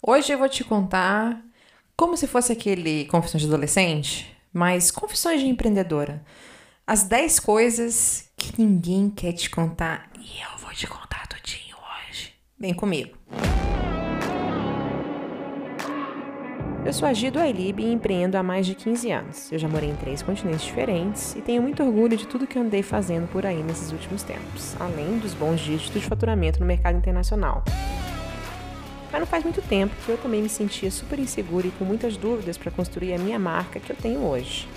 Hoje eu vou te contar como se fosse aquele Confissões de Adolescente, mas Confissões de Empreendedora. As 10 coisas que ninguém quer te contar e eu vou te contar tudinho hoje. Vem comigo. Eu sou a Gido Ailib e empreendo há mais de 15 anos. Eu já morei em três continentes diferentes e tenho muito orgulho de tudo que andei fazendo por aí nesses últimos tempos, além dos bons dígitos de faturamento no mercado internacional. Mas não faz muito tempo que eu também me sentia super insegura e com muitas dúvidas para construir a minha marca que eu tenho hoje.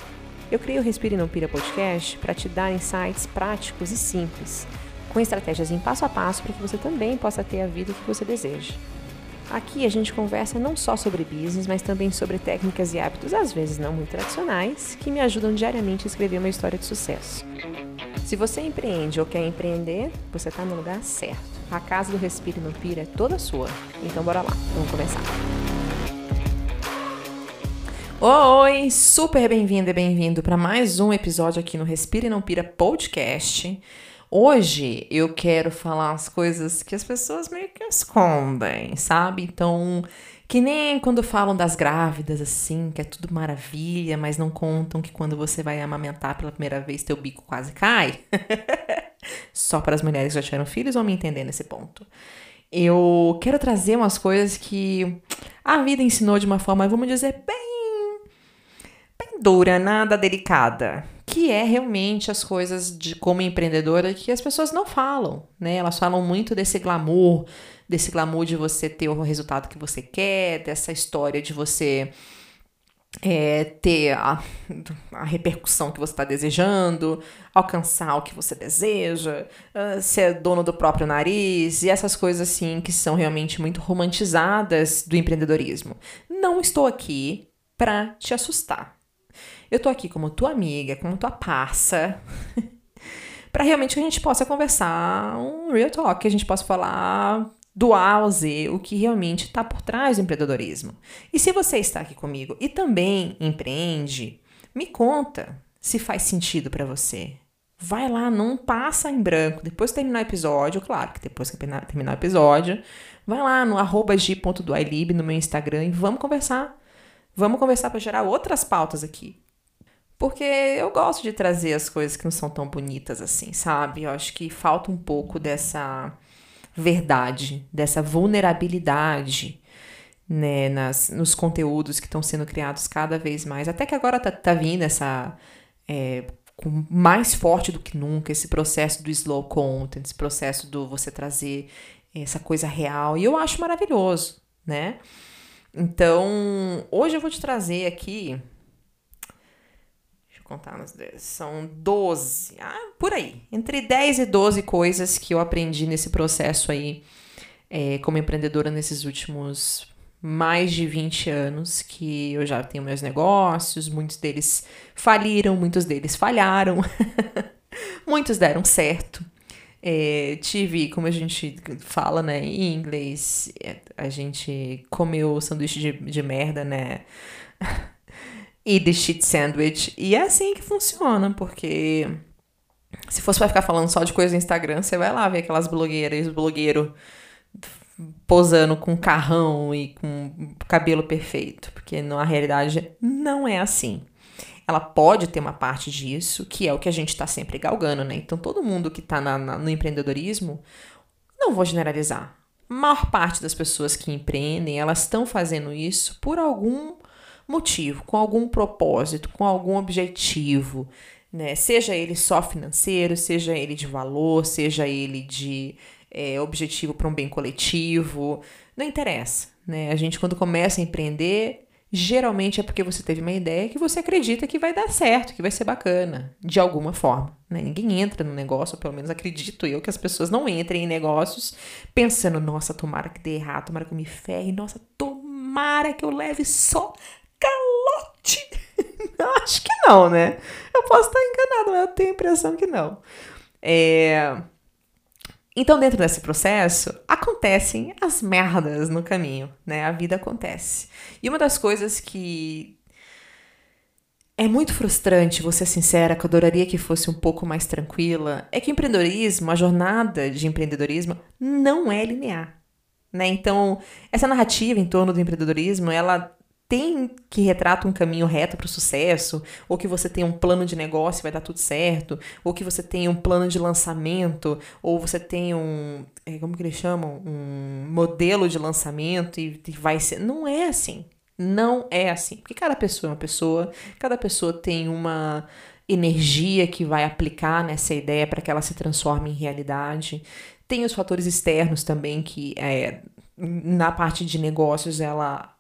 Eu criei o Respire Não Pira podcast para te dar insights práticos e simples, com estratégias em passo a passo para que você também possa ter a vida que você deseja. Aqui a gente conversa não só sobre business, mas também sobre técnicas e hábitos, às vezes não muito tradicionais, que me ajudam diariamente a escrever uma história de sucesso. Se você empreende ou quer empreender, você está no lugar certo. A casa do Respire Não Pira é toda sua. Então bora lá, vamos começar. Oi, super bem-vindo e bem-vindo para mais um episódio aqui no Respire Não Pira podcast. Hoje eu quero falar as coisas que as pessoas meio que escondem, sabe? Então, que nem quando falam das grávidas, assim, que é tudo maravilha, mas não contam que quando você vai amamentar pela primeira vez, teu bico quase cai. Só para as mulheres que já tiveram filhos vão me entender nesse ponto. Eu quero trazer umas coisas que a vida ensinou de uma forma, vamos dizer, bem, bem dura, nada delicada que é realmente as coisas de como empreendedora que as pessoas não falam, né? Elas falam muito desse glamour, desse glamour de você ter o resultado que você quer, dessa história de você é, ter a, a, repercussão que você está desejando, alcançar o que você deseja, uh, ser dono do próprio nariz e essas coisas assim que são realmente muito romantizadas do empreendedorismo. Não estou aqui para te assustar. Eu tô aqui como tua amiga, como tua parça, para realmente que a gente possa conversar um real talk, que a gente possa falar do A ao Z, o que realmente está por trás do empreendedorismo. E se você está aqui comigo e também empreende, me conta se faz sentido para você. Vai lá, não passa em branco. Depois que terminar o episódio, claro que depois que terminar o episódio, vai lá no arroba g.doilib no meu Instagram e vamos conversar. Vamos conversar para gerar outras pautas aqui. Porque eu gosto de trazer as coisas que não são tão bonitas assim, sabe? Eu acho que falta um pouco dessa verdade, dessa vulnerabilidade, né, nas, nos conteúdos que estão sendo criados cada vez mais. Até que agora tá, tá vindo essa. É, mais forte do que nunca, esse processo do slow content, esse processo do você trazer essa coisa real. E eu acho maravilhoso, né? Então, hoje eu vou te trazer aqui contar nos 10. São 12. Ah, por aí. Entre 10 e 12 coisas que eu aprendi nesse processo aí, é, como empreendedora nesses últimos mais de 20 anos que eu já tenho meus negócios, muitos deles faliram, muitos deles falharam, muitos deram certo. É, tive, como a gente fala, né, em inglês, é, a gente comeu sanduíche de, de merda, né? e The Shit Sandwich. E é assim que funciona, porque se fosse pra ficar falando só de coisa no Instagram, você vai lá ver aquelas blogueiras blogueiro posando com carrão e com cabelo perfeito, porque na realidade não é assim. Ela pode ter uma parte disso, que é o que a gente está sempre galgando, né? Então, todo mundo que está no empreendedorismo, não vou generalizar. A maior parte das pessoas que empreendem, elas estão fazendo isso por algum motivo, com algum propósito, com algum objetivo, né? Seja ele só financeiro, seja ele de valor, seja ele de é, objetivo para um bem coletivo, não interessa, né? A gente quando começa a empreender, geralmente é porque você teve uma ideia que você acredita que vai dar certo, que vai ser bacana, de alguma forma. Né? Ninguém entra no negócio, pelo menos acredito eu, que as pessoas não entrem em negócios pensando, nossa, tomara que dê errado, tomara que eu me ferre, nossa, tomara que eu leve só calote. Acho que não, né? Eu posso estar enganado, mas eu tenho a impressão que não. É... Então, dentro desse processo, acontecem as merdas no caminho, né? A vida acontece. E uma das coisas que é muito frustrante, vou ser sincera, que eu adoraria que fosse um pouco mais tranquila, é que empreendedorismo, a jornada de empreendedorismo, não é linear. né? Então, essa narrativa em torno do empreendedorismo, ela tem que retrata um caminho reto para o sucesso, ou que você tem um plano de negócio e vai dar tudo certo, ou que você tem um plano de lançamento, ou você tem um, é, como que eles chamam, um modelo de lançamento e, e vai ser, não é assim. Não é assim, porque cada pessoa é uma pessoa, cada pessoa tem uma energia que vai aplicar nessa ideia para que ela se transforme em realidade. Tem os fatores externos também que é, na parte de negócios ela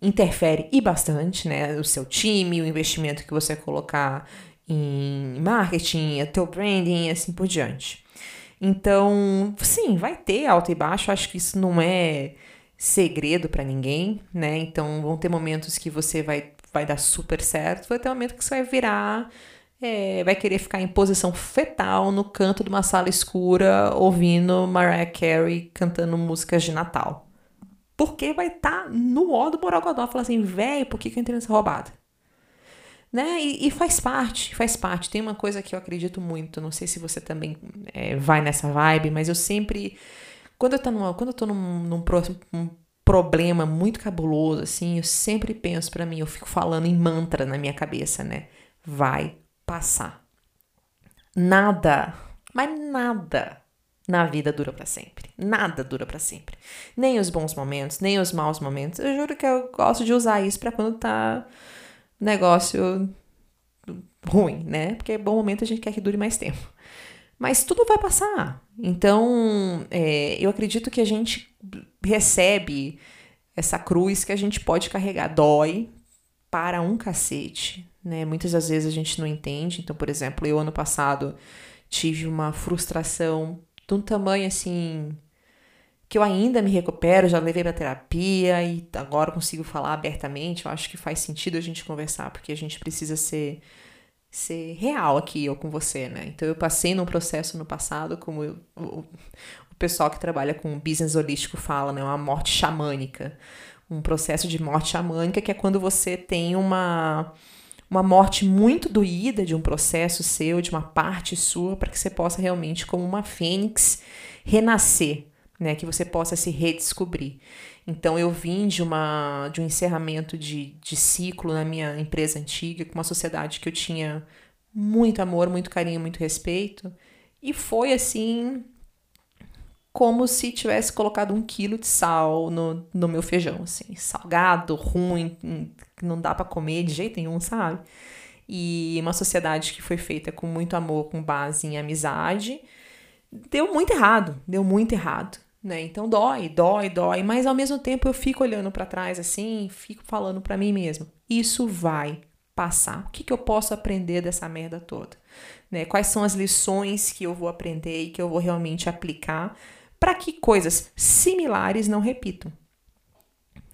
interfere e bastante, né? O seu time, o investimento que você colocar em marketing, o teu branding e assim por diante. Então, sim, vai ter alto e baixo, acho que isso não é segredo para ninguém, né? Então, vão ter momentos que você vai, vai dar super certo, vai ter um momento que você vai virar, é, vai querer ficar em posição fetal no canto de uma sala escura ouvindo Mariah Carey cantando músicas de Natal. Porque vai estar tá no ó do Borogodó, falar assim, velho, por que, que eu entrei nessa roubada? Né? E, e, faz parte, faz parte. Tem uma coisa que eu acredito muito, não sei se você também é, vai nessa vibe, mas eu sempre. Quando eu tô, numa, quando eu tô num, num um problema muito cabuloso, assim, eu sempre penso para mim, eu fico falando em mantra na minha cabeça, né? Vai passar. Nada, mas nada na vida dura para sempre. Nada dura para sempre. Nem os bons momentos, nem os maus momentos. Eu juro que eu gosto de usar isso para quando tá negócio ruim, né? Porque bom momento a gente quer que dure mais tempo. Mas tudo vai passar. Então, é, eu acredito que a gente recebe essa cruz que a gente pode carregar. Dói para um cacete, né? Muitas das vezes a gente não entende. Então, por exemplo, eu ano passado tive uma frustração de um tamanho assim que eu ainda me recupero, já levei para terapia e agora consigo falar abertamente. Eu acho que faz sentido a gente conversar, porque a gente precisa ser ser real aqui eu com você, né? Então eu passei num processo no passado, como eu, o, o pessoal que trabalha com business holístico fala, né, uma morte xamânica, um processo de morte xamânica que é quando você tem uma uma morte muito doída de um processo seu, de uma parte sua, para que você possa realmente, como uma fênix, renascer, né? Que você possa se redescobrir. Então eu vim de uma de um encerramento de, de ciclo na minha empresa antiga, com uma sociedade que eu tinha muito amor, muito carinho, muito respeito. E foi assim como se tivesse colocado um quilo de sal no, no meu feijão, assim, salgado, ruim, que não dá para comer de jeito nenhum, sabe? E uma sociedade que foi feita com muito amor, com base em amizade, deu muito errado, deu muito errado, né? Então dói, dói, dói, mas ao mesmo tempo eu fico olhando para trás assim, fico falando para mim mesmo, isso vai passar. O que, que eu posso aprender dessa merda toda? Né? Quais são as lições que eu vou aprender e que eu vou realmente aplicar para que coisas similares não repitam.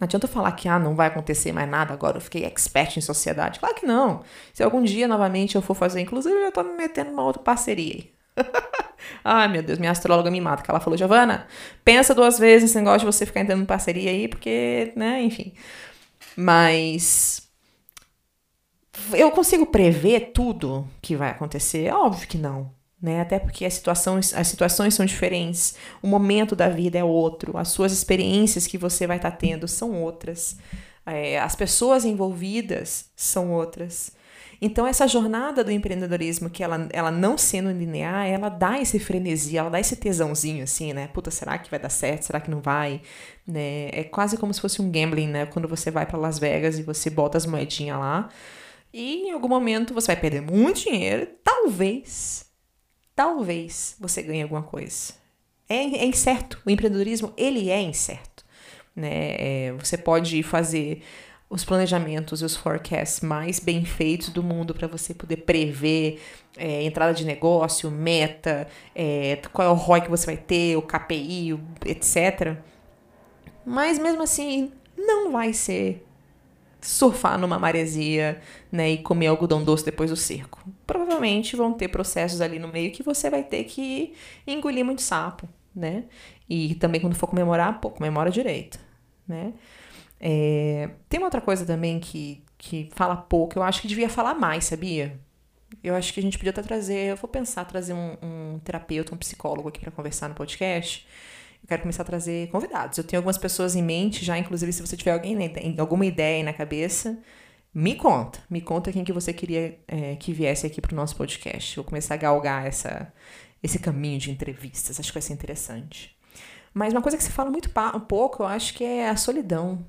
Não adianta eu falar que ah, não vai acontecer mais nada agora, eu fiquei expert em sociedade. Claro que não. Se algum dia novamente eu for fazer, inclusive eu já tô me metendo numa outra parceria aí. Ai, meu Deus, minha astróloga me mata, que ela falou, Giovana, pensa duas vezes nesse negócio de você ficar entrando em parceria aí, porque, né, enfim. Mas eu consigo prever tudo que vai acontecer? Óbvio que não né? Até porque as situações, as situações são diferentes, o momento da vida é outro, as suas experiências que você vai estar tá tendo são outras, é, as pessoas envolvidas são outras. Então, essa jornada do empreendedorismo, que ela, ela não sendo linear, ela dá esse frenesi, ela dá esse tesãozinho, assim, né? Puta, será que vai dar certo? Será que não vai? Né? É quase como se fosse um gambling, né? Quando você vai para Las Vegas e você bota as moedinhas lá, e em algum momento você vai perder muito dinheiro, talvez talvez você ganhe alguma coisa. É, é incerto. O empreendedorismo, ele é incerto. Né? É, você pode fazer os planejamentos e os forecasts mais bem feitos do mundo para você poder prever é, entrada de negócio, meta, é, qual é o ROI que você vai ter, o KPI, etc. Mas mesmo assim, não vai ser surfar numa maresia, né, e comer algodão doce depois do circo. Provavelmente vão ter processos ali no meio que você vai ter que engolir muito sapo, né? E também quando for comemorar, pô, comemora direito, né? É, tem uma outra coisa também que, que fala pouco, eu acho que devia falar mais, sabia? Eu acho que a gente podia até trazer, eu vou pensar trazer um, um terapeuta, um psicólogo aqui para conversar no podcast, eu quero começar a trazer convidados. Eu tenho algumas pessoas em mente já, inclusive, se você tiver alguém, alguma ideia aí na cabeça, me conta. Me conta quem que você queria é, que viesse aqui para o nosso podcast. Vou começar a galgar essa, esse caminho de entrevistas. Acho que vai ser interessante. Mas uma coisa que se fala muito um pouco, eu acho que é a solidão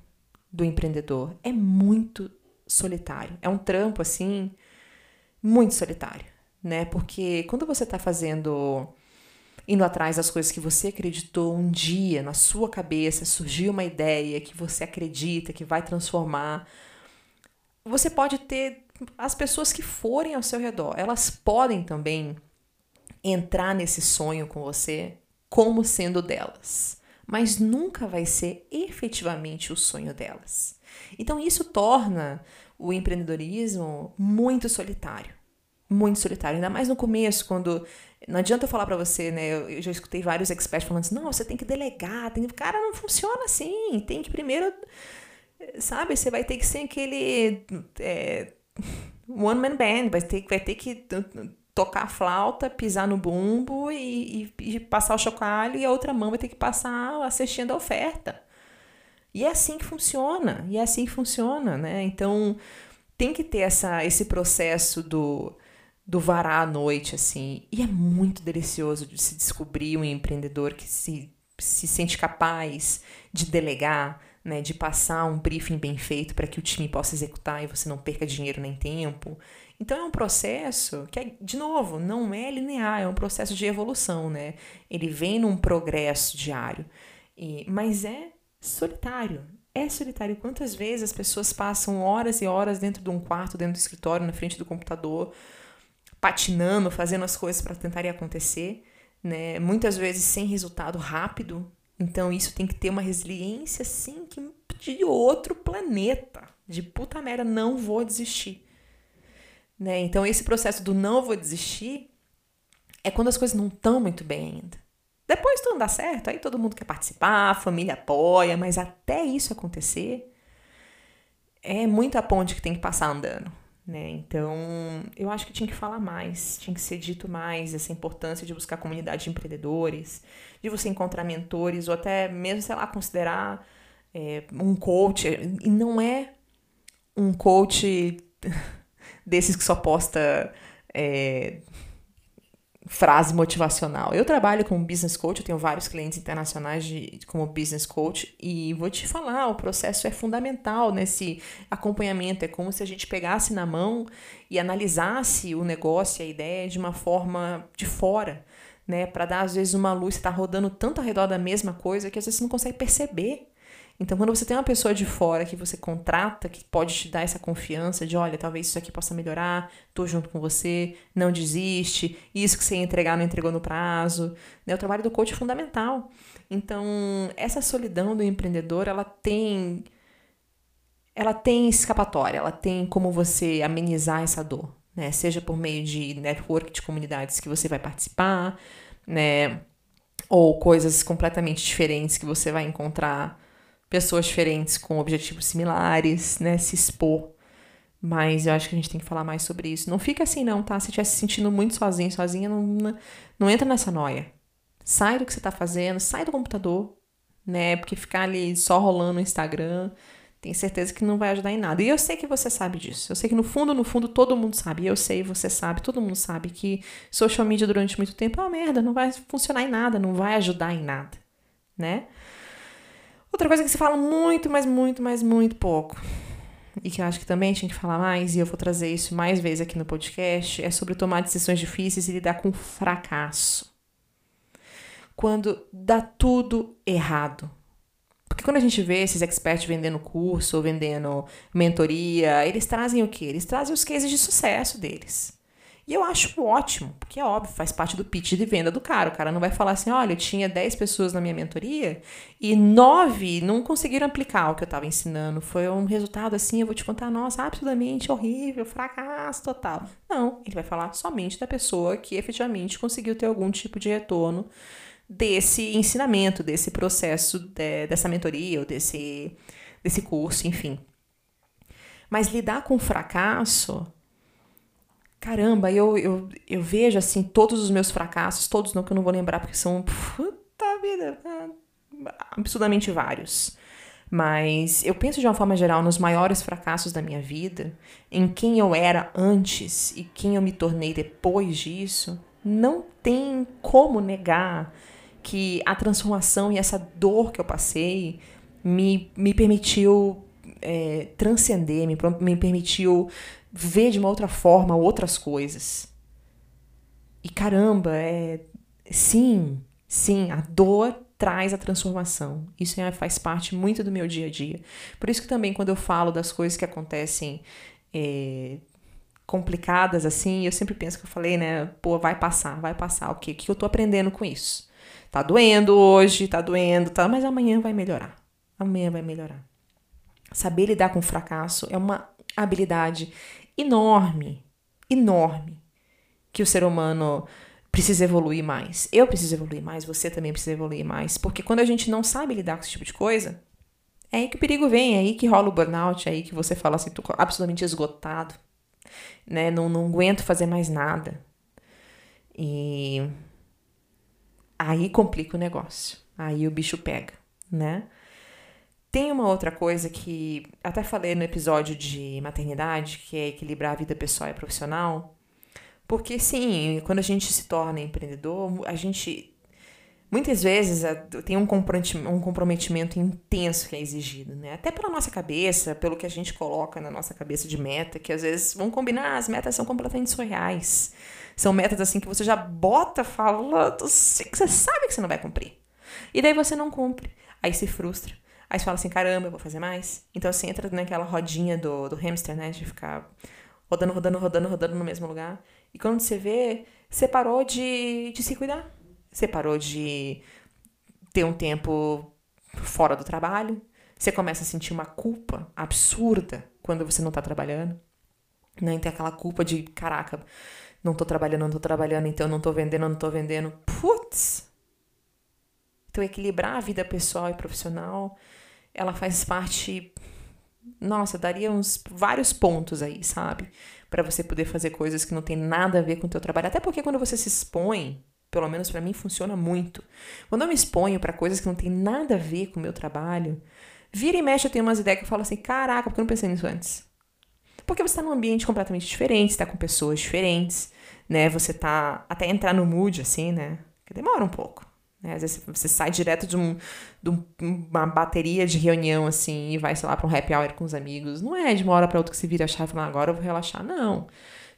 do empreendedor. É muito solitário. É um trampo, assim, muito solitário, né? Porque quando você está fazendo indo atrás das coisas que você acreditou um dia na sua cabeça, surgiu uma ideia que você acredita que vai transformar. Você pode ter as pessoas que forem ao seu redor, elas podem também entrar nesse sonho com você como sendo delas, mas nunca vai ser efetivamente o sonho delas. Então isso torna o empreendedorismo muito solitário. Muito solitário, ainda mais no começo, quando não adianta eu falar para você, né? Eu, já escutei vários experts falando assim: não, você tem que delegar, tem que... cara, não funciona assim. Tem que primeiro, sabe? Você vai ter que ser aquele é, one man band, vai ter, vai ter que tocar a flauta, pisar no bumbo e, e, e, passar o chocalho, e a outra mão vai ter que passar a cestinha da oferta. E é assim que funciona, e é assim que funciona, né? Então tem que ter essa, esse processo do do varar à noite, assim. E é muito delicioso de se descobrir um empreendedor que se, se sente capaz de delegar, né, de passar um briefing bem feito para que o time possa executar e você não perca dinheiro nem tempo. Então é um processo que, é, de novo, não é linear, é um processo de evolução, né? Ele vem num progresso diário, e, mas é solitário. É solitário. Quantas vezes as pessoas passam horas e horas dentro de um quarto, dentro do escritório, na frente do computador, patinando, fazendo as coisas para tentarem acontecer, né? Muitas vezes sem resultado rápido. Então isso tem que ter uma resiliência assim que de outro planeta. De puta merda, não vou desistir. Né? Então esse processo do não vou desistir é quando as coisas não estão muito bem ainda. Depois tudo dá certo, aí todo mundo quer participar, a família apoia, mas até isso acontecer é muita ponte que tem que passar andando. Né? Então, eu acho que tinha que falar mais, tinha que ser dito mais essa importância de buscar comunidade de empreendedores, de você encontrar mentores, ou até mesmo, sei lá, considerar é, um coach. E não é um coach desses que só posta é, frase motivacional. Eu trabalho como business coach, eu tenho vários clientes internacionais de, como business coach e vou te falar, o processo é fundamental nesse acompanhamento. É como se a gente pegasse na mão e analisasse o negócio a ideia de uma forma de fora, né? Para dar às vezes uma luz, está rodando tanto ao redor da mesma coisa que às vezes você não consegue perceber. Então, quando você tem uma pessoa de fora que você contrata, que pode te dar essa confiança de, olha, talvez isso aqui possa melhorar, tô junto com você, não desiste, isso que você ia entregar não entregou no prazo, né? O trabalho do coach é fundamental. Então, essa solidão do empreendedor, ela tem ela tem escapatória, ela tem como você amenizar essa dor, né? Seja por meio de network de comunidades que você vai participar, né? Ou coisas completamente diferentes que você vai encontrar pessoas diferentes com objetivos similares, né? Se expor. Mas eu acho que a gente tem que falar mais sobre isso. Não fica assim, não, tá? Se estiver se sentindo muito sozinho, sozinha, não, não entra nessa noia. Sai do que você tá fazendo, sai do computador, né? Porque ficar ali só rolando no Instagram, tenho certeza que não vai ajudar em nada. E eu sei que você sabe disso. Eu sei que no fundo, no fundo, todo mundo sabe. Eu sei, você sabe, todo mundo sabe que social media durante muito tempo é uma merda, não vai funcionar em nada, não vai ajudar em nada, né? Outra coisa que se fala muito, mas muito, mas muito pouco, e que eu acho que também tinha que falar mais, e eu vou trazer isso mais vezes aqui no podcast, é sobre tomar decisões difíceis e lidar com fracasso. Quando dá tudo errado. Porque quando a gente vê esses experts vendendo curso ou vendendo mentoria, eles trazem o quê? Eles trazem os cases de sucesso deles. E eu acho ótimo, porque é óbvio, faz parte do pitch de venda do cara. O cara não vai falar assim: olha, eu tinha 10 pessoas na minha mentoria e 9 não conseguiram aplicar o que eu estava ensinando. Foi um resultado assim, eu vou te contar, nossa, absolutamente horrível, fracasso total. Não, ele vai falar somente da pessoa que efetivamente conseguiu ter algum tipo de retorno desse ensinamento, desse processo, de, dessa mentoria ou desse, desse curso, enfim. Mas lidar com fracasso caramba, eu, eu, eu vejo assim todos os meus fracassos, todos não que eu não vou lembrar porque são puta vida, absurdamente vários. Mas eu penso de uma forma geral nos maiores fracassos da minha vida, em quem eu era antes e quem eu me tornei depois disso, não tem como negar que a transformação e essa dor que eu passei me, me permitiu é, transcender, me, me permitiu ver de uma outra forma outras coisas. E caramba, é. Sim, sim, a dor traz a transformação. Isso é, faz parte muito do meu dia a dia. Por isso que também quando eu falo das coisas que acontecem é, complicadas assim, eu sempre penso que eu falei, né? Pô, vai passar, vai passar. O quê? O que eu tô aprendendo com isso? Tá doendo hoje, tá doendo, tá, mas amanhã vai melhorar. Amanhã vai melhorar. Saber lidar com o fracasso é uma habilidade enorme, enorme, que o ser humano precisa evoluir mais. Eu preciso evoluir mais, você também precisa evoluir mais. Porque quando a gente não sabe lidar com esse tipo de coisa, é aí que o perigo vem, é aí que rola o burnout, é aí que você fala assim, tô absolutamente esgotado, né? Não, não aguento fazer mais nada. E aí complica o negócio. Aí o bicho pega, né? Tem uma outra coisa que até falei no episódio de maternidade, que é equilibrar a vida pessoal e profissional. Porque sim, quando a gente se torna empreendedor, a gente muitas vezes tem um comprometimento intenso que é exigido, né? Até pela nossa cabeça, pelo que a gente coloca na nossa cabeça de meta, que às vezes vão combinar, as metas são completamente surreais. São metas assim que você já bota falando, você sabe que você não vai cumprir. E daí você não cumpre. Aí se frustra. Aí você fala assim, caramba, eu vou fazer mais. Então você entra naquela rodinha do, do hamster, né? De ficar rodando, rodando, rodando, rodando no mesmo lugar. E quando você vê, você parou de, de se cuidar. Você parou de ter um tempo fora do trabalho. Você começa a sentir uma culpa absurda quando você não tá trabalhando. Né? Tem aquela culpa de, caraca, não tô trabalhando, não tô trabalhando, então não tô vendendo, não tô vendendo. Putz! Então, equilibrar a vida pessoal e profissional ela faz parte. Nossa, daria uns vários pontos aí, sabe? para você poder fazer coisas que não tem nada a ver com o teu trabalho. Até porque quando você se expõe, pelo menos para mim funciona muito. Quando eu me exponho para coisas que não tem nada a ver com o meu trabalho, vira e mexe eu tenho umas ideias que eu falo assim: "Caraca, por que eu não pensei nisso antes?" Porque você está num ambiente completamente diferente, está com pessoas diferentes, né? Você tá até entrar no mood assim, né? Que demora um pouco. Né? Às vezes você sai direto de, um, de uma bateria de reunião assim e vai, sei lá, para um happy hour com os amigos. Não é de uma hora para outra que você vira a chave e fala, agora eu vou relaxar. Não.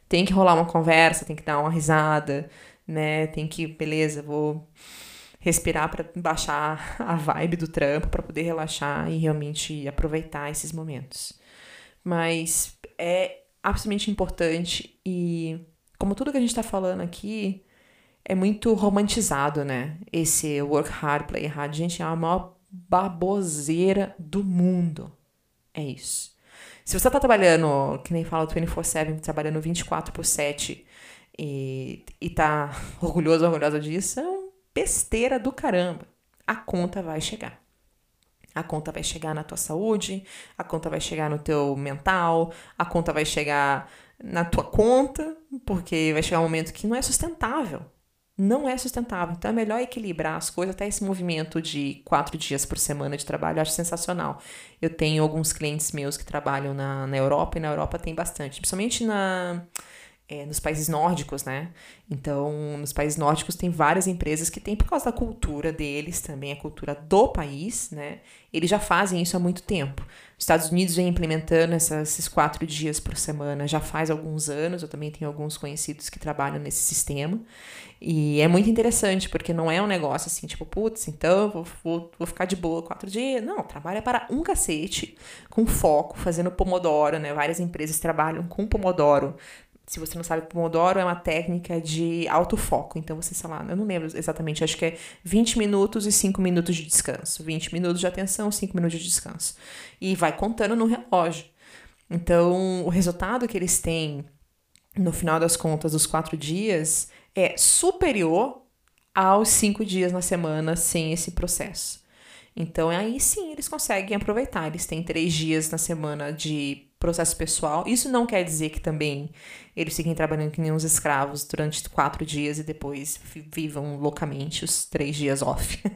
Tem que rolar uma conversa, tem que dar uma risada, né? Tem que, beleza, vou respirar para baixar a vibe do trampo para poder relaxar e realmente aproveitar esses momentos. Mas é absolutamente importante e como tudo que a gente está falando aqui, é muito romantizado, né? Esse work hard, play hard. Gente, é a maior baboseira do mundo. É isso. Se você tá trabalhando, que nem fala 24-7, trabalhando 24 por 7 e, e tá orgulhoso, orgulhosa disso, é uma besteira do caramba. A conta vai chegar. A conta vai chegar na tua saúde, a conta vai chegar no teu mental, a conta vai chegar na tua conta, porque vai chegar um momento que não é sustentável não é sustentável. Então é melhor equilibrar as coisas. Até esse movimento de quatro dias por semana de trabalho eu acho sensacional. Eu tenho alguns clientes meus que trabalham na, na Europa e na Europa tem bastante, principalmente na é, nos países nórdicos, né? Então, nos países nórdicos tem várias empresas que têm, por causa da cultura deles, também a cultura do país, né? Eles já fazem isso há muito tempo. Os Estados Unidos vem implementando esses quatro dias por semana já faz alguns anos. Eu também tenho alguns conhecidos que trabalham nesse sistema. E é muito interessante, porque não é um negócio assim, tipo, putz, então vou, vou, vou ficar de boa quatro dias. Não, trabalha para um cacete, com foco, fazendo pomodoro, né? Várias empresas trabalham com pomodoro se você não sabe, Pomodoro é uma técnica de alto foco. Então, você, sei lá, eu não lembro exatamente, acho que é 20 minutos e 5 minutos de descanso. 20 minutos de atenção, 5 minutos de descanso. E vai contando no relógio. Então, o resultado que eles têm, no final das contas, dos quatro dias, é superior aos cinco dias na semana sem esse processo. Então, aí sim eles conseguem aproveitar. Eles têm três dias na semana de processo pessoal. Isso não quer dizer que também eles fiquem trabalhando que nem uns escravos durante quatro dias e depois vivam loucamente os três dias off.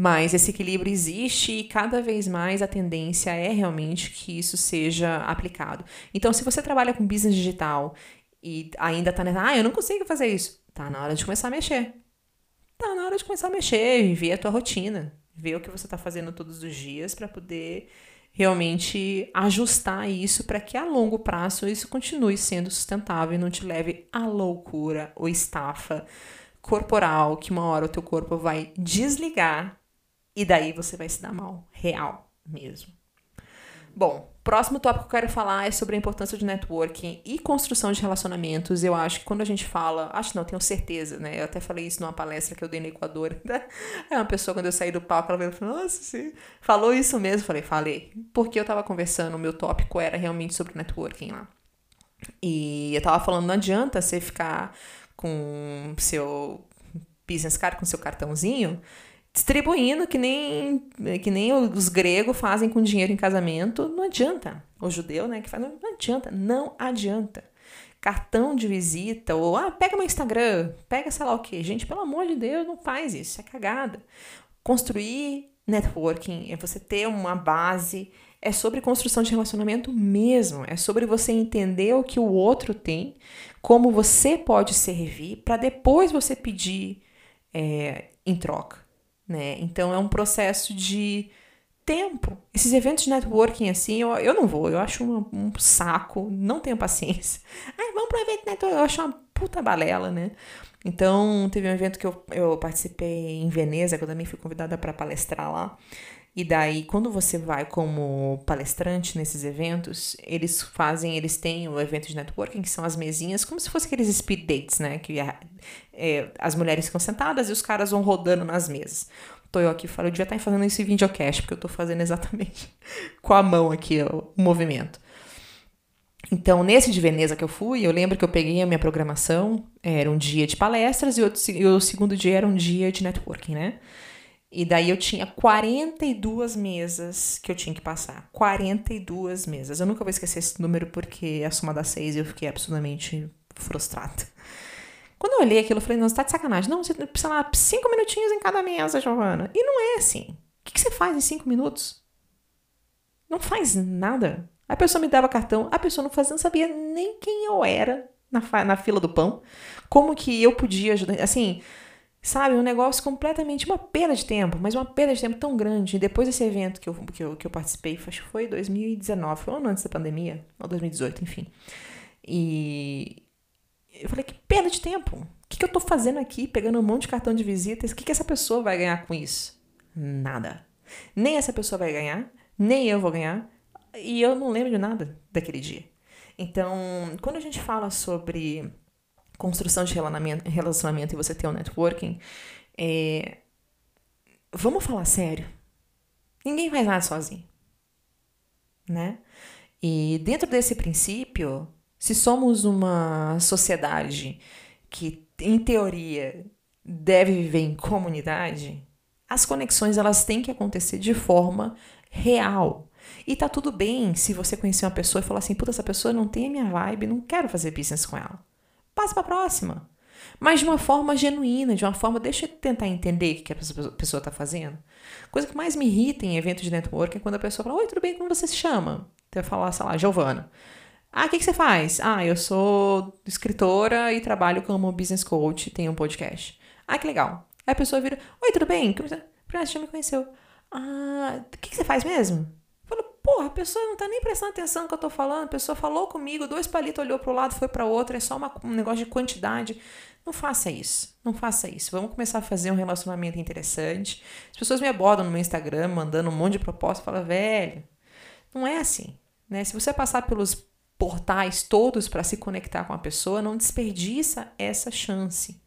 Mas esse equilíbrio existe e cada vez mais a tendência é realmente que isso seja aplicado. Então, se você trabalha com business digital e ainda tá nessa, ah, eu não consigo fazer isso, tá na hora de começar a mexer. Tá na hora de começar a mexer ver a tua rotina, ver o que você tá fazendo todos os dias para poder realmente ajustar isso para que a longo prazo isso continue sendo sustentável e não te leve à loucura ou estafa corporal, que uma hora o teu corpo vai desligar e daí você vai se dar mal, real mesmo. Bom, próximo tópico que eu quero falar é sobre a importância de networking e construção de relacionamentos. Eu acho que quando a gente fala, acho não, tenho certeza, né? Eu até falei isso numa palestra que eu dei no Equador. É uma pessoa, quando eu saí do palco, ela veio e falou, nossa, sim. Falou isso mesmo? Falei, falei. Porque eu tava conversando, o meu tópico era realmente sobre networking lá. E eu tava falando, não adianta você ficar com seu business card, com seu cartãozinho, distribuindo que nem, que nem os gregos fazem com dinheiro em casamento, não adianta. O judeu, né, que faz, não adianta, não adianta. Cartão de visita, ou ah, pega meu Instagram, pega sei lá o que. Gente, pelo amor de Deus, não faz isso, é cagada. Construir networking é você ter uma base, é sobre construção de relacionamento mesmo, é sobre você entender o que o outro tem, como você pode servir, para depois você pedir é, em troca né? Então é um processo de tempo. Esses eventos de networking assim, eu, eu não vou, eu acho um, um saco, não tenho paciência. Ai, vamos para evento de networking, eu acho uma puta balela, né? Então, teve um evento que eu, eu participei em Veneza, que eu também fui convidada para palestrar lá. E daí, quando você vai como palestrante nesses eventos, eles fazem, eles têm o evento de networking, que são as mesinhas, como se fosse aqueles speed dates, né? Que é, é, as mulheres ficam sentadas e os caras vão rodando nas mesas. Tô eu aqui falando, eu devia estar fazendo isso em videocast, porque eu tô fazendo exatamente com a mão aqui o, o movimento. Então, nesse de Veneza que eu fui, eu lembro que eu peguei a minha programação, era um dia de palestras e, outro, e o segundo dia era um dia de networking, né? E daí eu tinha 42 mesas que eu tinha que passar. 42 mesas. Eu nunca vou esquecer esse número porque a soma das seis eu fiquei absolutamente frustrada. Quando eu olhei aquilo, eu falei, não, você tá de sacanagem. Não, você precisa lá cinco minutinhos em cada mesa, Giovana. E não é assim. O que, você faz em cinco minutos? Não faz nada. A pessoa me dava cartão, a pessoa não fazia, não sabia nem quem eu era na, na fila do pão. Como que eu podia ajudar. Assim, Sabe, um negócio completamente uma perda de tempo, mas uma perda de tempo tão grande. Depois desse evento que eu, que eu, que eu participei, acho que foi 2019, foi um ano antes da pandemia, ou 2018, enfim. E eu falei, que perda de tempo. O que, que eu tô fazendo aqui, pegando um monte de cartão de visitas? O que, que essa pessoa vai ganhar com isso? Nada. Nem essa pessoa vai ganhar, nem eu vou ganhar. E eu não lembro de nada daquele dia. Então, quando a gente fala sobre construção de relacionamento, e você ter um networking, é... vamos falar sério. Ninguém faz nada sozinho, né? E dentro desse princípio, se somos uma sociedade que, em teoria, deve viver em comunidade, as conexões elas têm que acontecer de forma real. E tá tudo bem se você conhecer uma pessoa e falar assim, puta, essa pessoa não tem a minha vibe, não quero fazer business com ela passa para a próxima. Mas de uma forma genuína, de uma forma, deixa eu tentar entender o que a pessoa está fazendo. Coisa que mais me irrita em eventos de network é quando a pessoa fala: Oi, tudo bem? Como você se chama? Então eu falar, sei lá, Giovana. Ah, o que, que você faz? Ah, eu sou escritora e trabalho como business coach, tenho um podcast. Ah, que legal. Aí a pessoa vira: Oi, tudo bem? Como você já me conheceu. Ah, o que, que você faz mesmo? Porra, a pessoa não tá nem prestando atenção no que eu tô falando, a pessoa falou comigo, dois palitos olhou pro lado, foi para outro, é só uma, um negócio de quantidade. Não faça isso, não faça isso. Vamos começar a fazer um relacionamento interessante. As pessoas me abordam no meu Instagram, mandando um monte de proposta, fala, velho, não é assim, né? Se você passar pelos portais todos para se conectar com a pessoa, não desperdiça essa chance.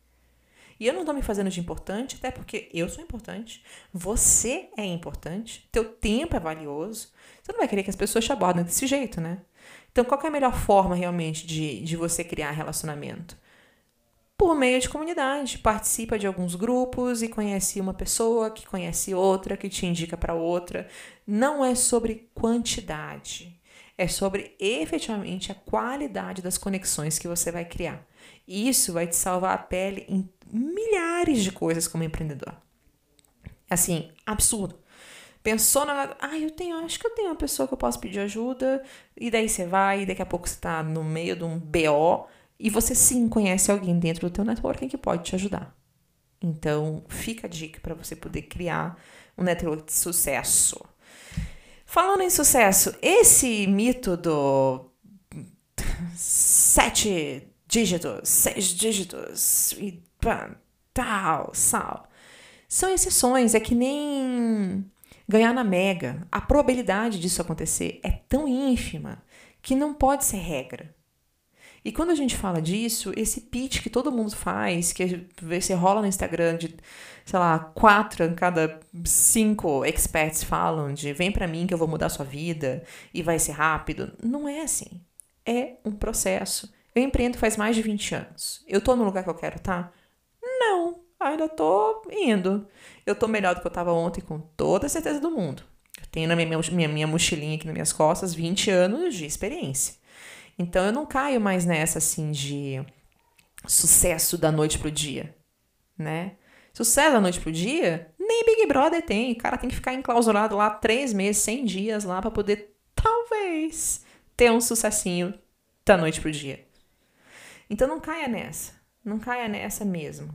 E eu não estou me fazendo de importante, até porque eu sou importante, você é importante, teu tempo é valioso. Você não vai querer que as pessoas te abordem desse jeito, né? Então, qual é a melhor forma realmente de, de você criar relacionamento? Por meio de comunidade. Participa de alguns grupos e conhece uma pessoa que conhece outra, que te indica para outra. Não é sobre quantidade. É sobre efetivamente a qualidade das conexões que você vai criar. Isso vai te salvar a pele em milhares de coisas como empreendedor. Assim, absurdo. Pensou na. Ah, eu tenho, acho que eu tenho uma pessoa que eu posso pedir ajuda. E daí você vai, e daqui a pouco você tá no meio de um BO. E você sim conhece alguém dentro do teu networking que pode te ajudar. Então, fica a dica para você poder criar um network de sucesso. Falando em sucesso, esse mito do sete dígitos, seis dígitos e tal, sal, são exceções. É que nem ganhar na mega. A probabilidade disso acontecer é tão ínfima que não pode ser regra. E quando a gente fala disso, esse pitch que todo mundo faz, que você rola no Instagram de, sei lá, quatro em cada cinco experts falam de vem para mim que eu vou mudar sua vida e vai ser rápido, não é assim. É um processo. Eu empreendo faz mais de 20 anos. Eu tô no lugar que eu quero? Tá? Não, ainda tô indo. Eu tô melhor do que eu tava ontem com toda a certeza do mundo. Eu tenho na minha, minha, minha mochilinha aqui nas minhas costas 20 anos de experiência. Então eu não caio mais nessa assim de sucesso da noite pro dia, né? Sucesso da noite pro dia, nem Big Brother tem. O cara tem que ficar enclausurado lá três meses, 100 dias lá para poder, talvez, ter um sucessinho da noite pro dia. Então não caia nessa. Não caia nessa mesmo.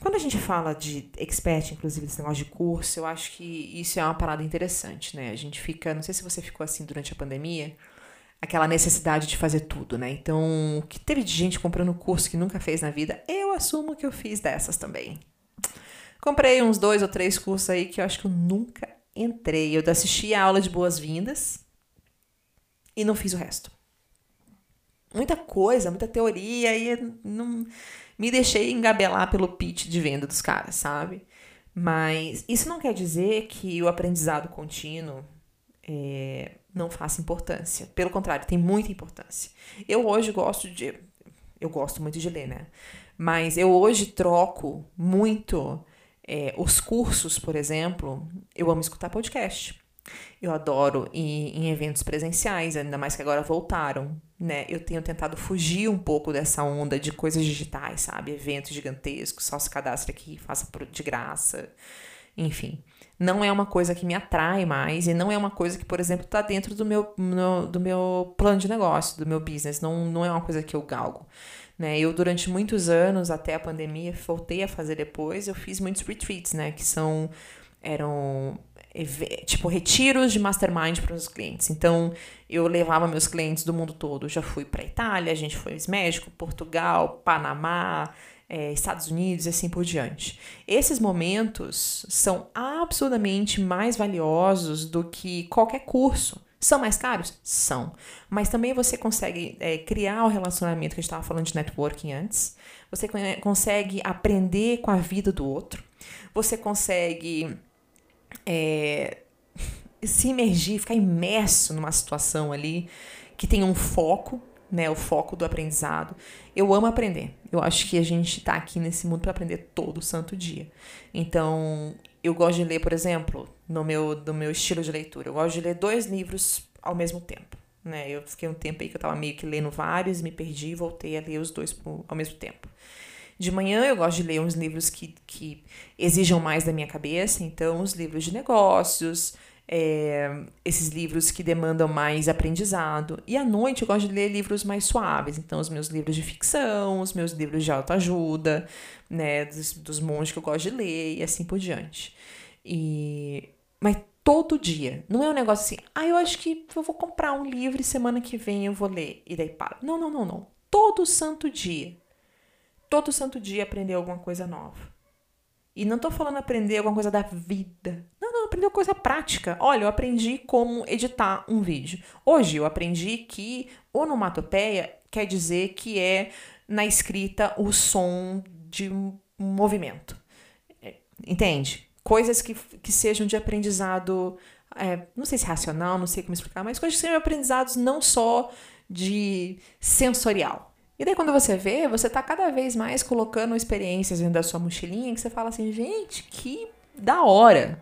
Quando a gente fala de expert, inclusive desse negócio de curso, eu acho que isso é uma parada interessante, né? A gente fica, não sei se você ficou assim durante a pandemia, aquela necessidade de fazer tudo, né? Então, o que teve de gente comprando curso que nunca fez na vida, eu assumo que eu fiz dessas também. Comprei uns dois ou três cursos aí que eu acho que eu nunca entrei. Eu assisti a aula de boas-vindas e não fiz o resto. Muita coisa, muita teoria e não me deixei engabelar pelo pitch de venda dos caras, sabe? Mas isso não quer dizer que o aprendizado contínuo é, não faça importância. Pelo contrário, tem muita importância. Eu hoje gosto de. Eu gosto muito de ler, né? Mas eu hoje troco muito é, os cursos, por exemplo. Eu amo escutar podcast. Eu adoro ir em eventos presenciais, ainda mais que agora voltaram, né? Eu tenho tentado fugir um pouco dessa onda de coisas digitais, sabe? Eventos gigantescos, só se cadastre aqui, faça de graça, enfim. Não é uma coisa que me atrai mais e não é uma coisa que, por exemplo, está dentro do meu, no, do meu plano de negócio, do meu business. Não, não é uma coisa que eu galgo. Né? Eu, durante muitos anos, até a pandemia, voltei a fazer depois, eu fiz muitos retreats, né? Que são eram tipo retiros de mastermind para os clientes. Então, eu levava meus clientes do mundo todo. Já fui para Itália, a gente foi México, Portugal, Panamá, é, Estados Unidos e assim por diante. Esses momentos são absurdamente mais valiosos do que qualquer curso. São mais caros? São. Mas também você consegue é, criar o relacionamento que a gente estava falando de networking antes. Você consegue aprender com a vida do outro. Você consegue é, se imergir, ficar imerso numa situação ali que tem um foco, né, o foco do aprendizado. Eu amo aprender. Eu acho que a gente está aqui nesse mundo para aprender todo santo dia. Então, eu gosto de ler, por exemplo, no meu, do meu estilo de leitura. Eu gosto de ler dois livros ao mesmo tempo. Né? Eu fiquei um tempo aí que eu estava meio que lendo vários, me perdi e voltei a ler os dois ao mesmo tempo. De manhã eu gosto de ler uns livros que, que exijam mais da minha cabeça, então os livros de negócios, é, esses livros que demandam mais aprendizado. E à noite eu gosto de ler livros mais suaves, então os meus livros de ficção, os meus livros de autoajuda, né, dos, dos monges que eu gosto de ler e assim por diante. E mas todo dia. Não é um negócio assim, ah, eu acho que eu vou comprar um livro e semana que vem eu vou ler. E daí para. Não, não, não, não. Todo santo dia todo santo dia aprender alguma coisa nova. E não tô falando aprender alguma coisa da vida. Não, não, aprender coisa prática. Olha, eu aprendi como editar um vídeo. Hoje eu aprendi que onomatopeia quer dizer que é na escrita o som de um movimento. É, entende? Coisas que, que sejam de aprendizado, é, não sei se racional, não sei como explicar, mas coisas que sejam aprendizados não só de sensorial. E daí quando você vê, você tá cada vez mais colocando experiências dentro da sua mochilinha que você fala assim, gente, que da hora.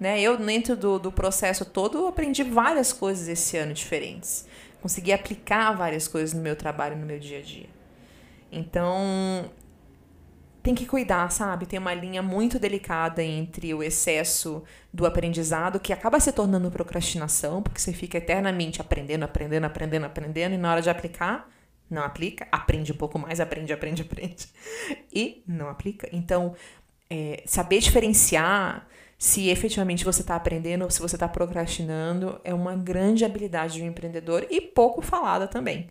Né? Eu, dentro do, do processo todo, aprendi várias coisas esse ano diferentes. Consegui aplicar várias coisas no meu trabalho, no meu dia a dia. Então, tem que cuidar, sabe? Tem uma linha muito delicada entre o excesso do aprendizado, que acaba se tornando procrastinação, porque você fica eternamente aprendendo, aprendendo, aprendendo, aprendendo, e na hora de aplicar, não aplica, aprende um pouco mais, aprende, aprende, aprende, e não aplica. Então, é, saber diferenciar se efetivamente você está aprendendo ou se você está procrastinando é uma grande habilidade de um empreendedor e pouco falada também.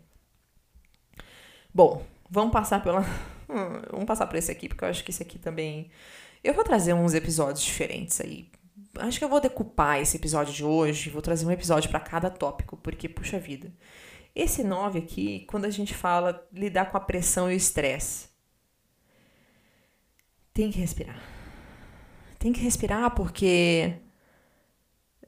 Bom, vamos passar pela vamos passar por esse aqui, porque eu acho que esse aqui também. Eu vou trazer uns episódios diferentes aí. Acho que eu vou decupar esse episódio de hoje, vou trazer um episódio para cada tópico, porque, puxa vida. Esse 9 aqui, quando a gente fala lidar com a pressão e o estresse, tem que respirar. Tem que respirar porque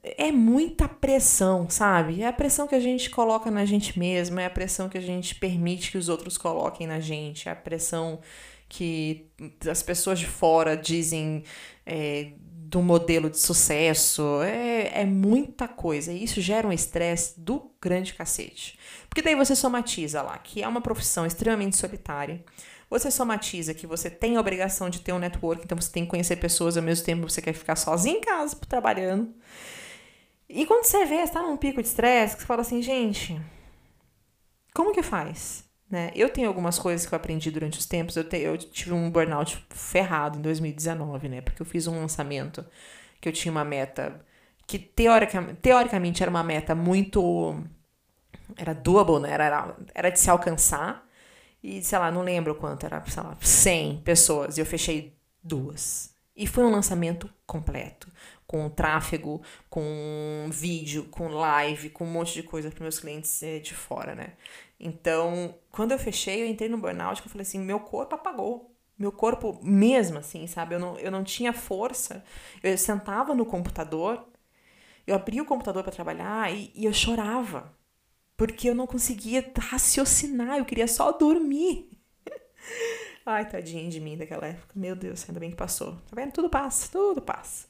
é muita pressão, sabe? É a pressão que a gente coloca na gente mesma, é a pressão que a gente permite que os outros coloquem na gente, é a pressão que as pessoas de fora dizem é, do modelo de sucesso. É, é muita coisa. E isso gera um estresse do grande cacete. Porque daí você somatiza lá, que é uma profissão extremamente solitária. Você somatiza que você tem a obrigação de ter um network, então você tem que conhecer pessoas ao mesmo tempo você quer ficar sozinho em casa trabalhando. E quando você vê, está num pico de estresse, que você fala assim, gente, como que faz? Né? Eu tenho algumas coisas que eu aprendi durante os tempos. Eu, te, eu tive um burnout ferrado em 2019, né? Porque eu fiz um lançamento que eu tinha uma meta que teoricamente, teoricamente era uma meta muito. Era doable, né? Era, era, de se alcançar. E, sei lá, não lembro quanto, era, sei lá, 100 pessoas. E eu fechei duas. E foi um lançamento completo com tráfego, com vídeo, com live, com um monte de coisa para meus clientes eh, de fora, né? Então, quando eu fechei, eu entrei no burnout, que eu falei assim, meu corpo apagou. Meu corpo mesmo, assim, sabe? Eu não, eu não tinha força. Eu sentava no computador, eu abria o computador para trabalhar e, e eu chorava. Porque eu não conseguia raciocinar, eu queria só dormir. Ai, tadinha de mim daquela época. Meu Deus, ainda bem que passou. Tá vendo? Tudo passa, tudo passa.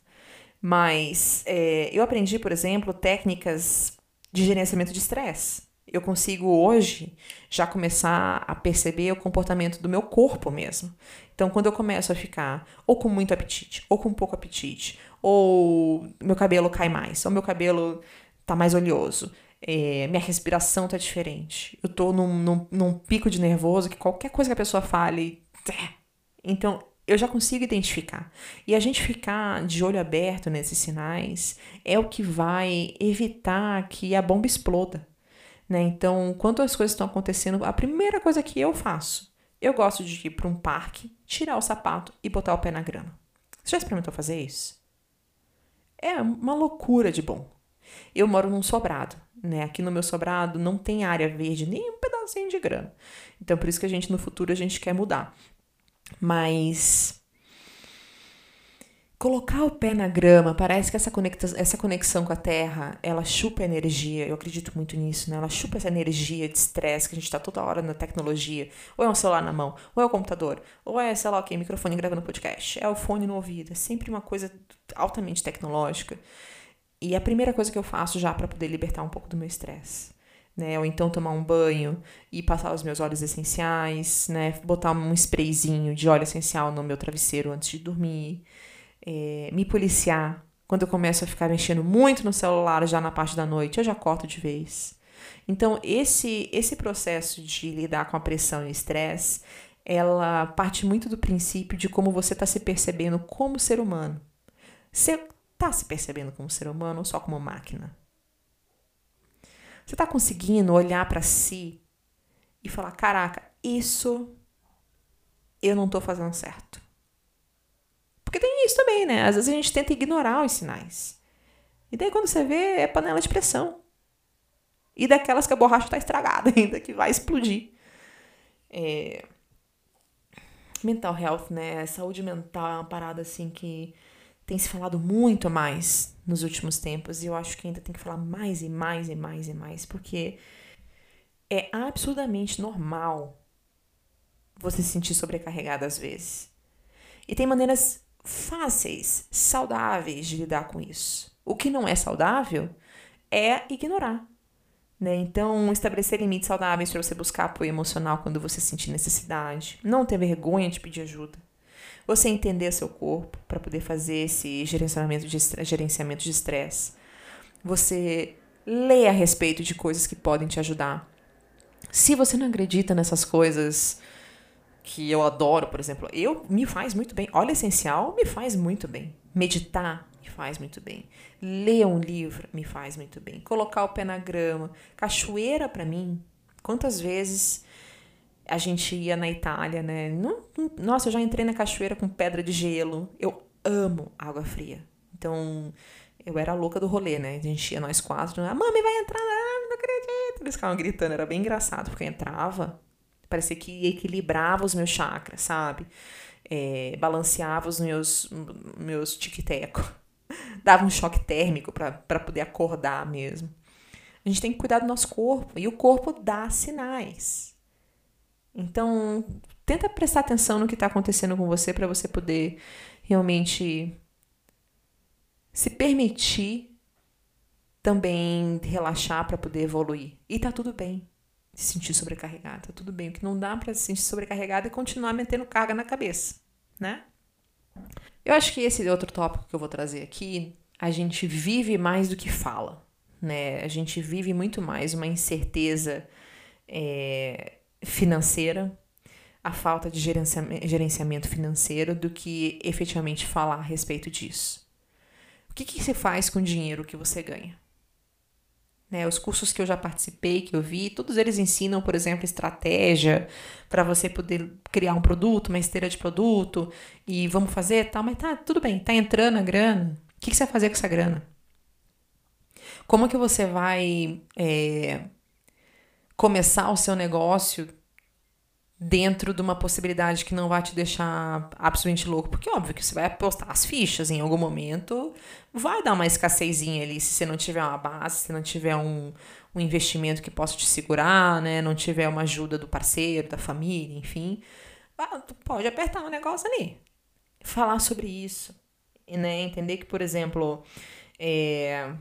Mas é, eu aprendi, por exemplo, técnicas de gerenciamento de estresse. Eu consigo hoje já começar a perceber o comportamento do meu corpo mesmo. Então, quando eu começo a ficar ou com muito apetite, ou com pouco apetite, ou meu cabelo cai mais, ou meu cabelo tá mais oleoso, é, minha respiração tá diferente, eu tô num, num, num pico de nervoso que qualquer coisa que a pessoa fale. Então, eu já consigo identificar. E a gente ficar de olho aberto nesses sinais é o que vai evitar que a bomba exploda. Né? Então, quando as coisas estão acontecendo, a primeira coisa que eu faço, eu gosto de ir para um parque, tirar o sapato e botar o pé na grama. Você já experimentou fazer isso? É uma loucura de bom. Eu moro num sobrado, né? Aqui no meu sobrado não tem área verde, nem um pedacinho de grama. Então, por isso que a gente no futuro a gente quer mudar. Mas colocar o pé na grama, parece que essa, essa conexão com a terra, ela chupa energia, eu acredito muito nisso, né? Ela chupa essa energia de estresse que a gente tá toda hora na tecnologia. Ou é um celular na mão, ou é o um computador, ou é, sei lá o que, microfone gravando podcast, é o fone no ouvido, é sempre uma coisa altamente tecnológica. E a primeira coisa que eu faço já para poder libertar um pouco do meu estresse né? Ou então tomar um banho e passar os meus óleos essenciais, né? Botar um sprayzinho de óleo essencial no meu travesseiro antes de dormir. É, me policiar. Quando eu começo a ficar mexendo muito no celular já na parte da noite, eu já corto de vez. Então, esse, esse processo de lidar com a pressão e o estresse, ela parte muito do princípio de como você está se percebendo como ser humano. Você está se percebendo como ser humano ou só como máquina? Você está conseguindo olhar para si e falar: caraca, isso eu não estou fazendo certo. Porque tem isso também, né? Às vezes a gente tenta ignorar os sinais. E daí quando você vê, é panela de pressão. E daquelas que a borracha está estragada ainda, que vai explodir. É... Mental health, né? Saúde mental é uma parada assim que tem se falado muito mais nos últimos tempos e eu acho que ainda tem que falar mais e mais e mais e mais, porque é absurdamente normal você se sentir sobrecarregado às vezes. E tem maneiras fáceis, saudáveis de lidar com isso. O que não é saudável é ignorar. Né? Então, estabelecer limites saudáveis para você buscar apoio emocional quando você sentir necessidade. Não ter vergonha de pedir ajuda. Você entender seu corpo para poder fazer esse gerenciamento de gerenciamento de estresse. Você ler a respeito de coisas que podem te ajudar. Se você não acredita nessas coisas que eu adoro, por exemplo, eu me faz muito bem. Óleo essencial me faz muito bem. Meditar me faz muito bem. Ler um livro me faz muito bem. Colocar o pé na grama. Cachoeira para mim. Quantas vezes a gente ia na Itália, né? Nossa, eu já entrei na cachoeira com pedra de gelo. Eu amo água fria. Então, eu era a louca do rolê, né? A gente ia nós quatro. A mami vai entrar lá, não acredito. Eles ficavam gritando, era bem engraçado, porque eu entrava, parecia que equilibrava os meus chakras, sabe? É, balanceava os meus, meus tic-teco. Dava um choque térmico para poder acordar mesmo. A gente tem que cuidar do nosso corpo. E o corpo dá sinais. Então, tenta prestar atenção no que está acontecendo com você para você poder realmente se permitir também relaxar para poder evoluir. E tá tudo bem se sentir sobrecarregado, tá tudo bem. O que não dá para se sentir sobrecarregado é continuar metendo carga na cabeça, né? Eu acho que esse outro tópico que eu vou trazer aqui, a gente vive mais do que fala, né? A gente vive muito mais uma incerteza é, financeira, a falta de gerenciamento financeiro do que efetivamente falar a respeito disso que, que se faz com o dinheiro que você ganha? Né, os cursos que eu já participei, que eu vi, todos eles ensinam, por exemplo, estratégia para você poder criar um produto, uma esteira de produto, e vamos fazer tal, mas tá, tudo bem, tá entrando a grana. O que, que você vai fazer com essa grana? Como que você vai é, começar o seu negócio dentro de uma possibilidade que não vai te deixar absolutamente louco, porque óbvio que você vai apostar as fichas em algum momento, vai dar uma escassezinha ali se você não tiver uma base, se não tiver um, um investimento que possa te segurar, né, não tiver uma ajuda do parceiro, da família, enfim, pode apertar um negócio ali. Falar sobre isso, né, entender que, por exemplo, é,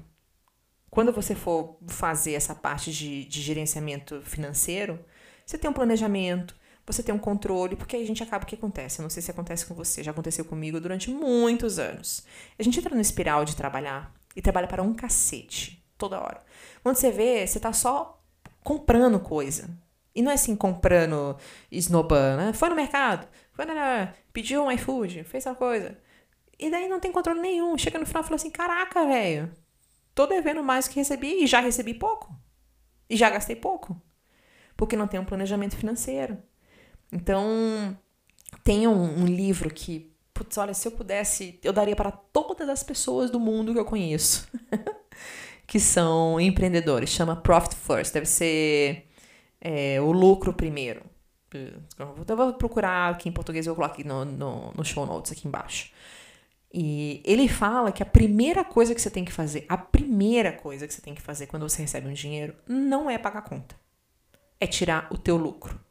quando você for fazer essa parte de, de gerenciamento financeiro, você tem um planejamento, você tem um controle, porque aí a gente acaba o que acontece. Eu não sei se acontece com você, já aconteceu comigo durante muitos anos. A gente entra no espiral de trabalhar e trabalha para um cacete toda hora. Quando você vê, você tá só comprando coisa. E não é assim comprando esnobando, né? Foi no mercado, foi na, pediu um iFood, fez tal coisa. E daí não tem controle nenhum. Chega no final e fala assim: caraca, velho, tô devendo mais do que recebi e já recebi pouco. E já gastei pouco. Porque não tem um planejamento financeiro. Então, tem um, um livro que, putz, olha, se eu pudesse, eu daria para todas as pessoas do mundo que eu conheço, que são empreendedores. Chama Profit First, deve ser é, o lucro primeiro. Eu vou procurar aqui em português, eu vou colocar aqui no, no, no show notes aqui embaixo. E ele fala que a primeira coisa que você tem que fazer, a primeira coisa que você tem que fazer quando você recebe um dinheiro, não é pagar conta. É tirar o teu lucro.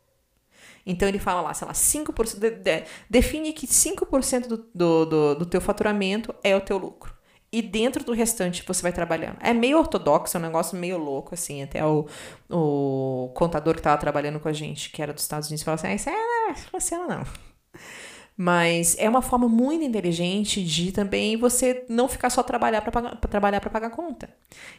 Então ele fala lá, sei lá, 5%, de, de, define que 5% do, do, do, do teu faturamento é o teu lucro. E dentro do restante você vai trabalhando. É meio ortodoxo, é um negócio meio louco, assim. Até o, o contador que estava trabalhando com a gente, que era dos Estados Unidos, falou assim: ah, isso é, funciona não. Mas é uma forma muito inteligente de também você não ficar só trabalhar para trabalhar para pagar conta.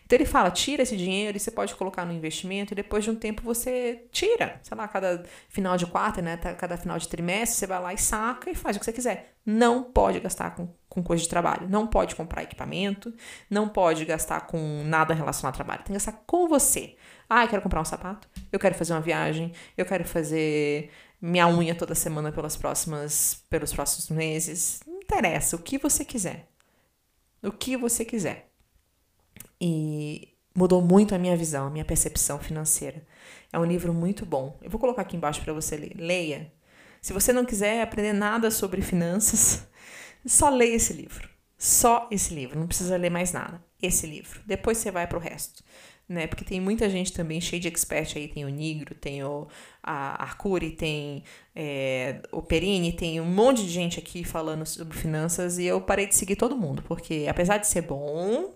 Então ele fala: tira esse dinheiro e você pode colocar no investimento e depois de um tempo você tira. Sei lá, cada final de quarto, né? Cada final de trimestre, você vai lá e saca e faz o que você quiser. Não pode gastar com, com coisa de trabalho. Não pode comprar equipamento. Não pode gastar com nada relacionado ao trabalho. Tem que gastar com você. Ah, eu quero comprar um sapato. Eu quero fazer uma viagem. Eu quero fazer minha unha toda semana pelas próximas, pelos próximos meses. Não interessa, o que você quiser. O que você quiser. E mudou muito a minha visão, a minha percepção financeira. É um livro muito bom. Eu vou colocar aqui embaixo para você ler. Leia. Se você não quiser aprender nada sobre finanças, só leia esse livro. Só esse livro, não precisa ler mais nada. Esse livro. Depois você vai para o resto né? Porque tem muita gente também cheia de expert aí, tem o Nigro, tem o a Arcuri, tem é, o Perini, tem um monte de gente aqui falando sobre finanças e eu parei de seguir todo mundo, porque apesar de ser bom,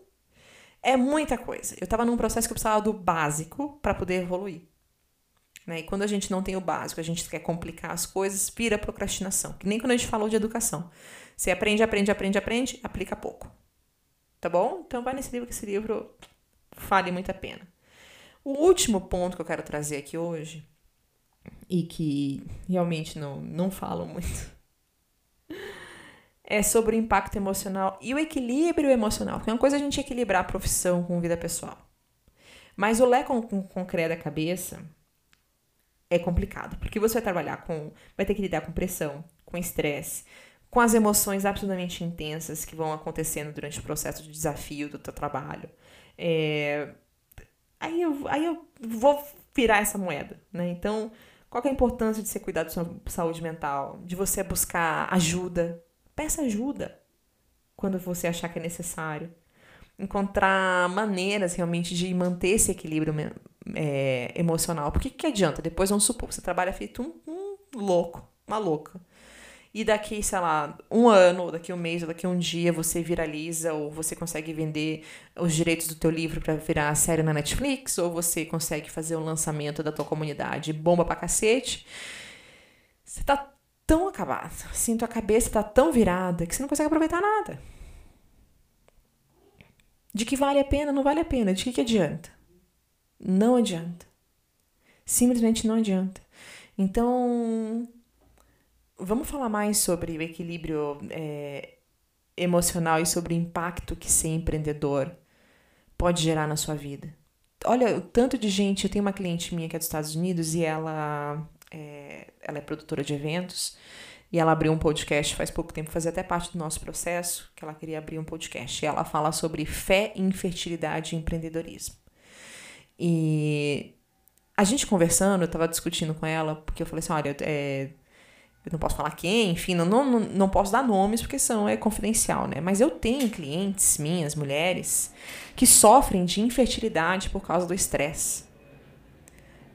é muita coisa. Eu tava num processo que eu precisava do básico para poder evoluir. Né? E quando a gente não tem o básico, a gente quer complicar as coisas, vira procrastinação. Que nem quando a gente falou de educação. Você aprende, aprende, aprende, aprende, aplica pouco. Tá bom? Então vai nesse livro, que esse livro vale muito a pena. O último ponto que eu quero trazer aqui hoje, e que realmente não, não falo muito, é sobre o impacto emocional e o equilíbrio emocional. Porque é uma coisa a gente equilibrar a profissão com vida pessoal. Mas o Lé com, com, com da cabeça é complicado. Porque você vai trabalhar com. Vai ter que lidar com pressão, com estresse, com as emoções absolutamente intensas que vão acontecendo durante o processo de desafio do teu trabalho. É, aí, eu, aí eu vou virar essa moeda, né? Então, qual é a importância de você cuidar da sua saúde mental? De você buscar ajuda, Peça ajuda quando você achar que é necessário. Encontrar maneiras realmente de manter esse equilíbrio é, emocional. Porque que, adianta? Depois, vamos supor, você trabalha feito um, um louco, uma louca. E daqui, sei lá, um ano, ou daqui um mês, ou daqui um dia, você viraliza, ou você consegue vender os direitos do teu livro para virar série na Netflix, ou você consegue fazer um lançamento da tua comunidade bomba pra cacete. Você tá tão acabado, assim, tua cabeça tá tão virada que você não consegue aproveitar nada. De que vale a pena, não vale a pena. De que, que adianta? Não adianta. Simplesmente não adianta. Então, vamos falar mais sobre o equilíbrio é, emocional e sobre o impacto que ser empreendedor pode gerar na sua vida. Olha, o tanto de gente. Eu tenho uma cliente minha que é dos Estados Unidos e ela é, ela é produtora de eventos e ela abriu um podcast faz pouco tempo, fazia até parte do nosso processo, que ela queria abrir um podcast. E ela fala sobre fé, infertilidade e empreendedorismo. E a gente conversando, eu estava discutindo com ela, porque eu falei assim: olha, é, eu não posso falar quem, enfim, não, não, não posso dar nomes porque são é confidencial, né? Mas eu tenho clientes minhas, mulheres, que sofrem de infertilidade por causa do estresse.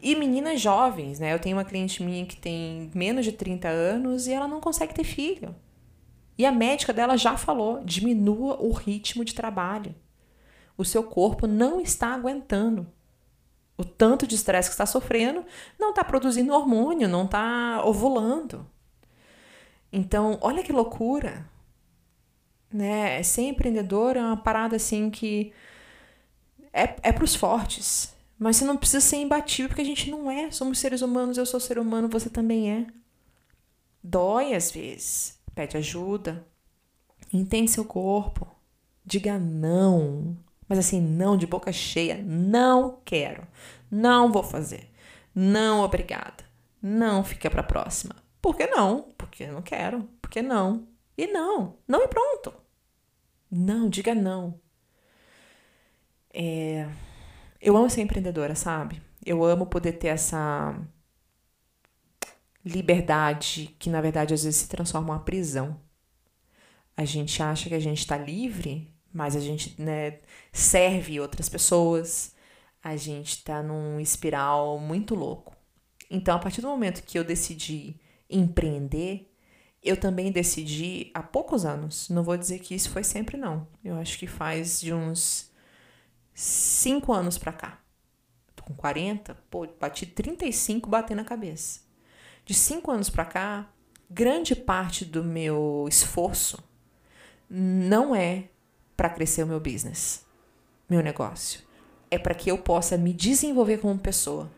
E meninas jovens, né? Eu tenho uma cliente minha que tem menos de 30 anos e ela não consegue ter filho. E a médica dela já falou: diminua o ritmo de trabalho. O seu corpo não está aguentando. O tanto de estresse que está sofrendo não está produzindo hormônio, não está ovulando. Então, olha que loucura. Né? Ser empreendedor é uma parada assim que é, é para os fortes. Mas você não precisa ser imbatível, porque a gente não é. Somos seres humanos, eu sou ser humano, você também é. Dói às vezes. Pede ajuda. Entende seu corpo. Diga não. Mas assim, não de boca cheia. Não quero. Não vou fazer. Não, obrigada. Não fica para próxima. Por que não? Porque não quero. Por que não? E não. Não e pronto. Não, diga não. É eu amo ser empreendedora, sabe? Eu amo poder ter essa liberdade que, na verdade, às vezes se transforma em uma prisão. A gente acha que a gente está livre, mas a gente né, serve outras pessoas, a gente está num espiral muito louco. Então, a partir do momento que eu decidi empreender, eu também decidi há poucos anos. Não vou dizer que isso foi sempre, não. Eu acho que faz de uns cinco anos pra cá. Tô com 40, pô, bati 35 batendo na cabeça. De cinco anos pra cá, grande parte do meu esforço não é para crescer o meu business, meu negócio. É para que eu possa me desenvolver como pessoa,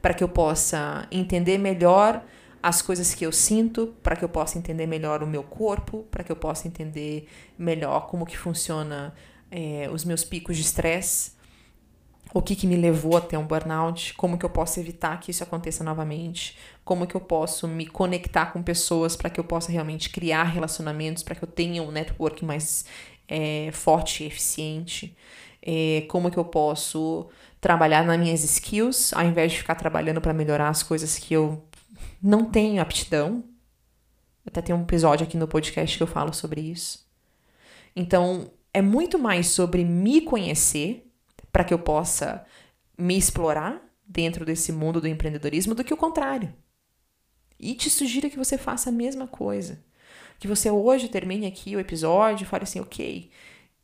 para que eu possa entender melhor as coisas que eu sinto, para que eu possa entender melhor o meu corpo, para que eu possa entender melhor como que funciona é, os meus picos de estresse, o que, que me levou até um burnout, como que eu posso evitar que isso aconteça novamente, como que eu posso me conectar com pessoas para que eu possa realmente criar relacionamentos, para que eu tenha um network mais é, forte e eficiente, é, como que eu posso trabalhar nas minhas skills, ao invés de ficar trabalhando para melhorar as coisas que eu não tenho aptidão. Até tem um episódio aqui no podcast que eu falo sobre isso. Então, é muito mais sobre me conhecer para que eu possa me explorar dentro desse mundo do empreendedorismo do que o contrário. E te sugiro que você faça a mesma coisa. Que você hoje termine aqui o episódio e fale assim: ok,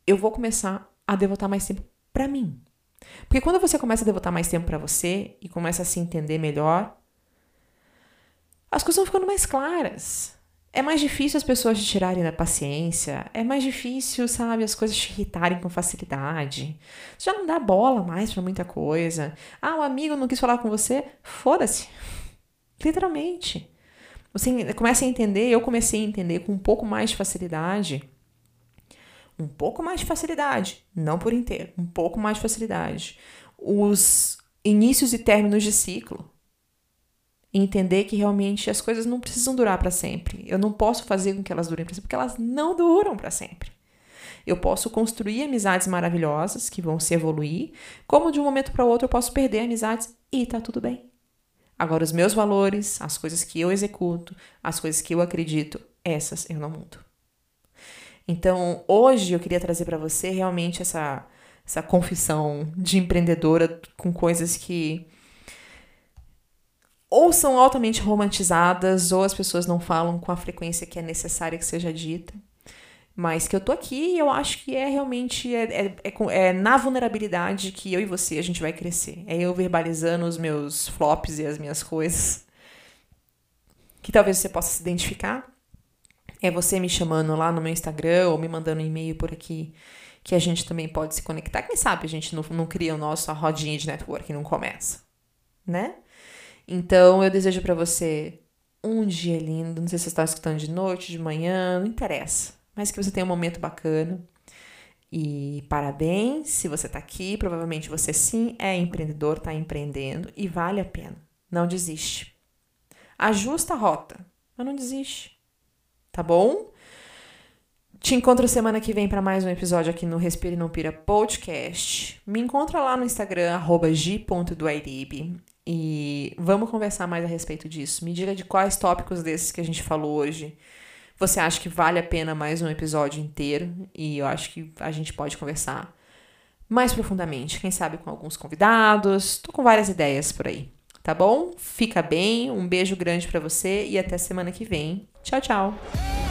eu vou começar a devotar mais tempo para mim. Porque quando você começa a devotar mais tempo para você e começa a se entender melhor, as coisas vão ficando mais claras. É mais difícil as pessoas te tirarem da paciência. É mais difícil, sabe, as coisas te irritarem com facilidade. Você já não dá bola mais pra muita coisa. Ah, o amigo não quis falar com você? Foda-se. Literalmente. Você começa a entender, eu comecei a entender com um pouco mais de facilidade. Um pouco mais de facilidade. Não por inteiro. Um pouco mais de facilidade. Os inícios e términos de ciclo entender que realmente as coisas não precisam durar para sempre. Eu não posso fazer com que elas durem para sempre, porque elas não duram para sempre. Eu posso construir amizades maravilhosas que vão se evoluir, como de um momento para outro eu posso perder amizades e tá tudo bem. Agora, os meus valores, as coisas que eu executo, as coisas que eu acredito, essas eu não mudo. Então, hoje eu queria trazer para você realmente essa, essa confissão de empreendedora com coisas que ou são altamente romantizadas, ou as pessoas não falam com a frequência que é necessária que seja dita. Mas que eu tô aqui e eu acho que é realmente é, é, é, é, na vulnerabilidade que eu e você a gente vai crescer. É eu verbalizando os meus flops e as minhas coisas. Que talvez você possa se identificar. É você me chamando lá no meu Instagram ou me mandando um e-mail por aqui que a gente também pode se conectar. Quem sabe a gente não, não cria o nosso rodinha de networking não começa, né? Então eu desejo para você um dia lindo. Não sei se você está escutando de noite, de manhã, não interessa. Mas que você tenha um momento bacana. E parabéns se você está aqui. Provavelmente você sim é empreendedor, está empreendendo e vale a pena. Não desiste. Ajusta a rota, mas não desiste. Tá bom? Te encontro semana que vem para mais um episódio aqui no Respire Não Pira Podcast. Me encontra lá no Instagram, g.duairibe. E vamos conversar mais a respeito disso. Me diga de quais tópicos desses que a gente falou hoje você acha que vale a pena mais um episódio inteiro. E eu acho que a gente pode conversar mais profundamente. Quem sabe com alguns convidados. Tô com várias ideias por aí. Tá bom? Fica bem, um beijo grande para você e até semana que vem. Tchau, tchau.